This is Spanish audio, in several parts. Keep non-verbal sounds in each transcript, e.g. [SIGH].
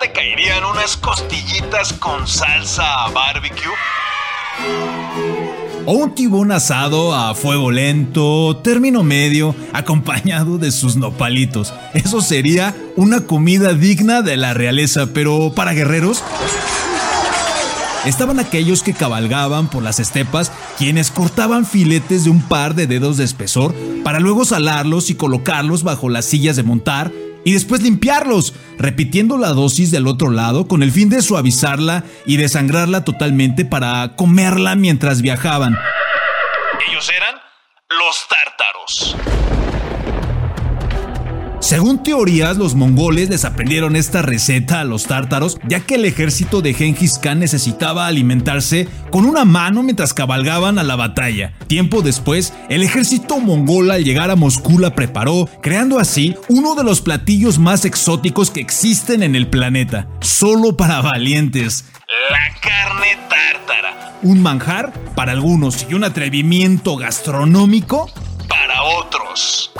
te caerían unas costillitas con salsa barbecue? O un tibón asado a fuego lento, término medio, [LAUGHS] acompañado de sus nopalitos. Eso sería una comida digna de la realeza, pero para guerreros estaban aquellos que cabalgaban por las estepas, quienes cortaban filetes de un par de dedos de espesor para luego salarlos y colocarlos bajo las sillas de montar y después limpiarlos, repitiendo la dosis del otro lado con el fin de suavizarla y desangrarla totalmente para comerla mientras viajaban. Ellos eran los tártaros. Según teorías, los mongoles les aprendieron esta receta a los tártaros, ya que el ejército de Genghis Khan necesitaba alimentarse con una mano mientras cabalgaban a la batalla. Tiempo después, el ejército mongol al llegar a Moscú la preparó, creando así uno de los platillos más exóticos que existen en el planeta, solo para valientes. La carne tártara. Un manjar para algunos y un atrevimiento gastronómico para otros.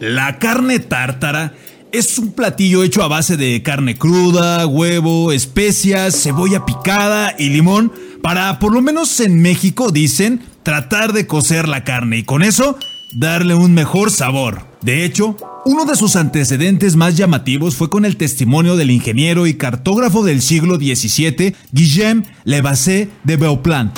La carne tártara es un platillo hecho a base de carne cruda, huevo, especias, cebolla picada y limón para, por lo menos en México, dicen, tratar de cocer la carne y con eso darle un mejor sabor. De hecho, uno de sus antecedentes más llamativos fue con el testimonio del ingeniero y cartógrafo del siglo XVII, Guillaume Levasseur de Beauplan,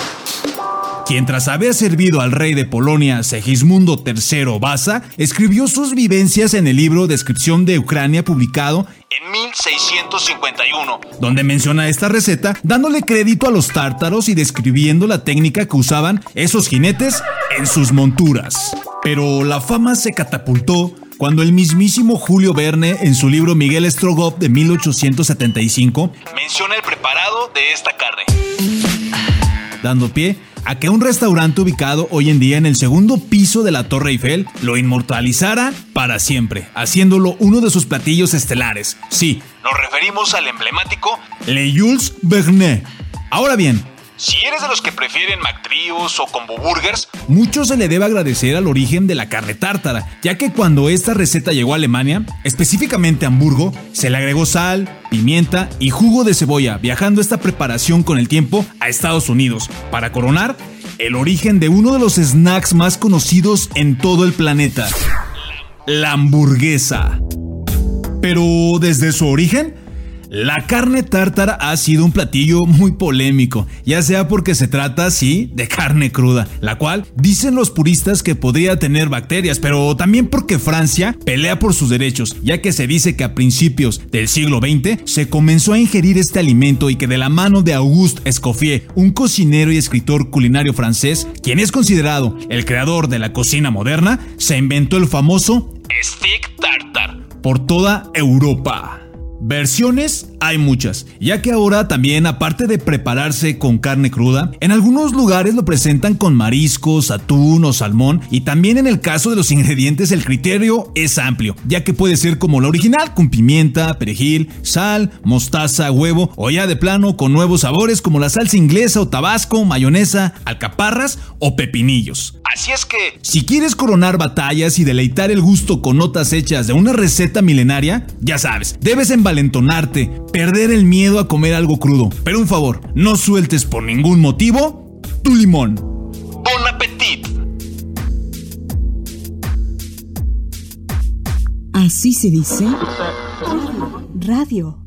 quien tras haber servido al rey de Polonia Segismundo III Vasa, escribió sus vivencias en el libro Descripción de Ucrania publicado en 1651, donde menciona esta receta dándole crédito a los tártaros y describiendo la técnica que usaban esos jinetes en sus monturas. Pero la fama se catapultó cuando el mismísimo Julio Verne, en su libro Miguel Strogoff de 1875, menciona el preparado de esta carne, dando pie a que un restaurante ubicado hoy en día en el segundo piso de la Torre Eiffel lo inmortalizara para siempre, haciéndolo uno de sus platillos estelares. Sí, nos referimos al emblemático Le Jules Verne. Ahora bien, si eres de los que prefieren McTrios o combo burgers, mucho se le debe agradecer al origen de la carne tártara, ya que cuando esta receta llegó a Alemania, específicamente a Hamburgo, se le agregó sal, pimienta y jugo de cebolla, viajando esta preparación con el tiempo a Estados Unidos, para coronar el origen de uno de los snacks más conocidos en todo el planeta, la hamburguesa. Pero desde su origen, la carne tártara ha sido un platillo muy polémico, ya sea porque se trata, sí, de carne cruda, la cual dicen los puristas que podría tener bacterias, pero también porque Francia pelea por sus derechos, ya que se dice que a principios del siglo XX se comenzó a ingerir este alimento y que de la mano de Auguste Escoffier, un cocinero y escritor culinario francés, quien es considerado el creador de la cocina moderna, se inventó el famoso stick tartar por toda Europa. Versiones hay muchas, ya que ahora también aparte de prepararse con carne cruda, en algunos lugares lo presentan con mariscos, atún o salmón y también en el caso de los [LAUGHS] ingredientes el criterio es amplio, ya que puede ser como la original con pimienta, perejil, sal, mostaza, huevo o ya de plano con nuevos sabores como la salsa inglesa o tabasco, mayonesa, alcaparras o pepinillos. Así es que, si quieres coronar batallas y deleitar el gusto con notas hechas de una receta milenaria, ya sabes, debes envalentonarte, perder el miedo a comer algo crudo. Pero un favor, no sueltes por ningún motivo tu limón. Bon appetit. Así se dice. Radio.